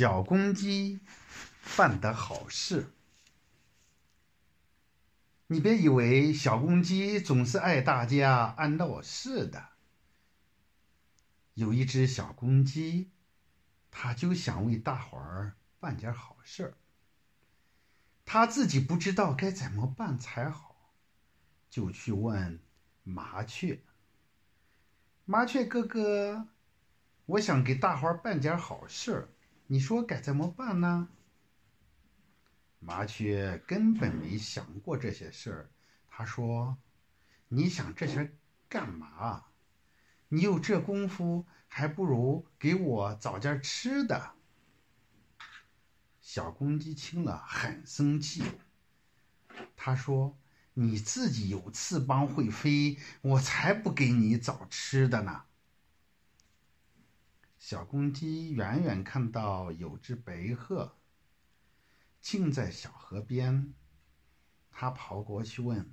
小公鸡办的好事，你别以为小公鸡总是爱大家爱闹事的。有一只小公鸡，它就想为大伙儿办点好事儿，它自己不知道该怎么办才好，就去问麻雀：“麻雀哥哥，我想给大伙儿办点好事。”你说该怎么办呢？麻雀根本没想过这些事儿。他说：“你想这些干嘛？你有这功夫，还不如给我找点吃的。”小公鸡听了很生气。他说：“你自己有翅膀会飞，我才不给你找吃的呢。”小公鸡远远看到有只白鹤，静在小河边。它跑过去问：“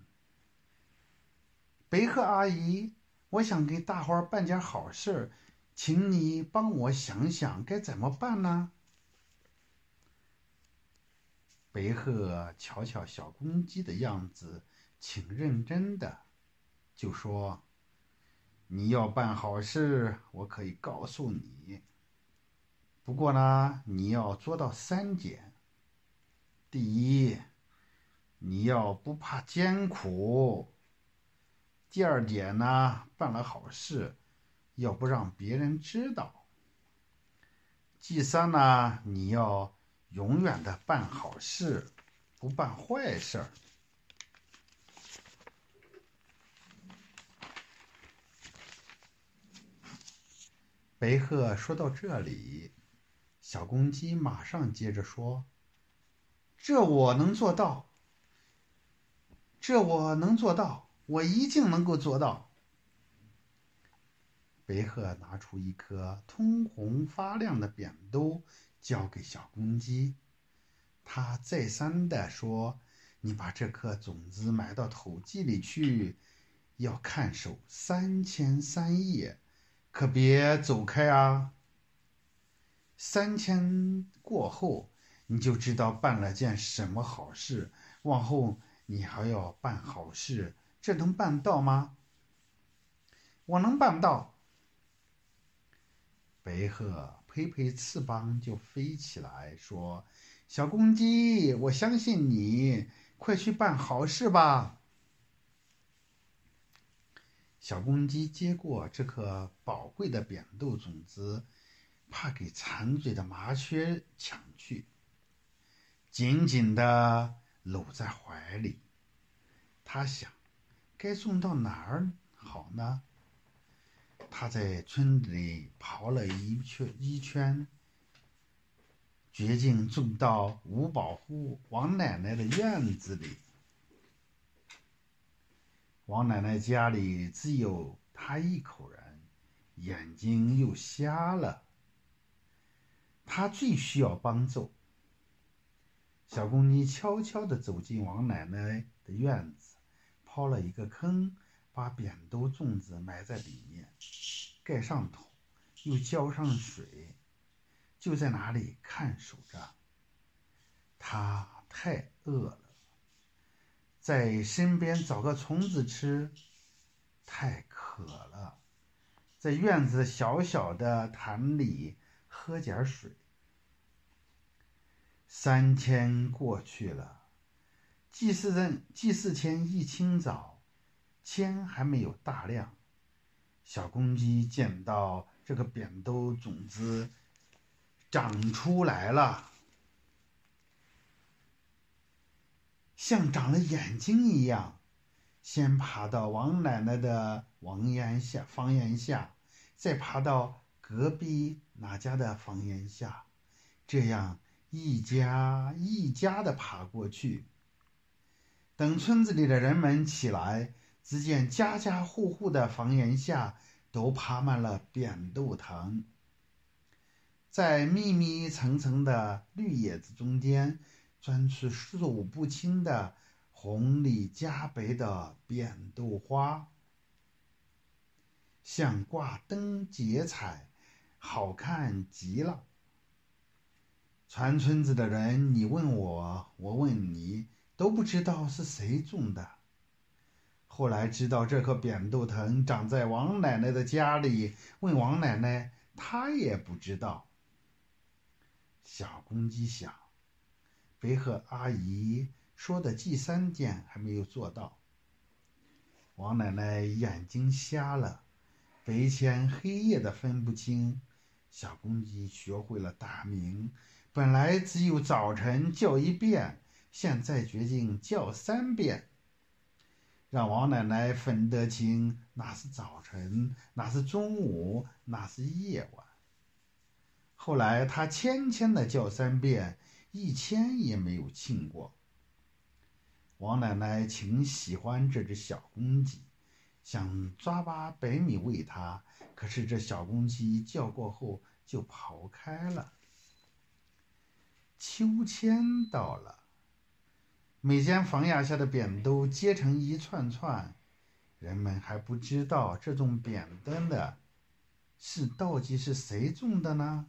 白鹤阿姨，我想给大伙儿办点好事，请你帮我想想该怎么办呢？”白鹤瞧瞧小公鸡的样子，挺认真的，就说。你要办好事，我可以告诉你。不过呢，你要做到三点：第一，你要不怕艰苦；第二点呢，办了好事，要不让别人知道；第三呢，你要永远的办好事，不办坏事儿。白鹤说到这里，小公鸡马上接着说：“这我能做到，这我能做到，我一定能够做到。”白鹤拿出一颗通红发亮的扁豆，交给小公鸡。他再三的说：“你把这颗种子埋到土地里去，要看守三天三夜。”可别走开啊！三天过后，你就知道办了件什么好事。往后你还要办好事，这能办到吗？我能办到。白鹤拍拍翅膀就飞起来，说：“小公鸡，我相信你，快去办好事吧。”小公鸡接过这颗宝贵的扁豆种子，怕给馋嘴的麻雀抢去，紧紧地搂在怀里。他想，该种到哪儿好呢？他在村子里跑了一圈一圈，决定种到五保户王奶奶的院子里。王奶奶家里只有她一口人，眼睛又瞎了。她最需要帮助。小公鸡悄悄地走进王奶奶的院子，刨了一个坑，把扁豆种子埋在里面，盖上土，又浇上水，就在那里看守着。它太饿了。在身边找个虫子吃，太渴了；在院子小小的潭里喝点水。三天过去了，祭祀日祭祀天一清早，天还没有大亮，小公鸡见到这个扁豆种子长出来了。像长了眼睛一样，先爬到王奶奶的房檐下，房檐下，再爬到隔壁哪家的房檐下，这样一家一家的爬过去。等村子里的人们起来，只见家家户户的房檐下都爬满了扁豆藤，在密密层层的绿叶子中间。钻出数不清的红里加白的扁豆花，像挂灯结彩，好看极了。全村子的人，你问我，我问你，都不知道是谁种的。后来知道这棵扁豆藤长在王奶奶的家里，问王奶奶，她也不知道。小公鸡想，别和阿姨说的第三件还没有做到。王奶奶眼睛瞎了，白天黑夜的分不清。小公鸡学会了打鸣，本来只有早晨叫一遍，现在决定叫三遍。让王奶奶分得清，那是早晨，那是中午，那是夜晚。后来他天天的叫三遍，一千也没有轻过。王奶奶挺喜欢这只小公鸡，想抓把白米喂它，可是这小公鸡叫过后就跑开了。秋千到了。每间房檐下的扁豆结成一串串，人们还不知道这种扁担的是到底是谁种的呢？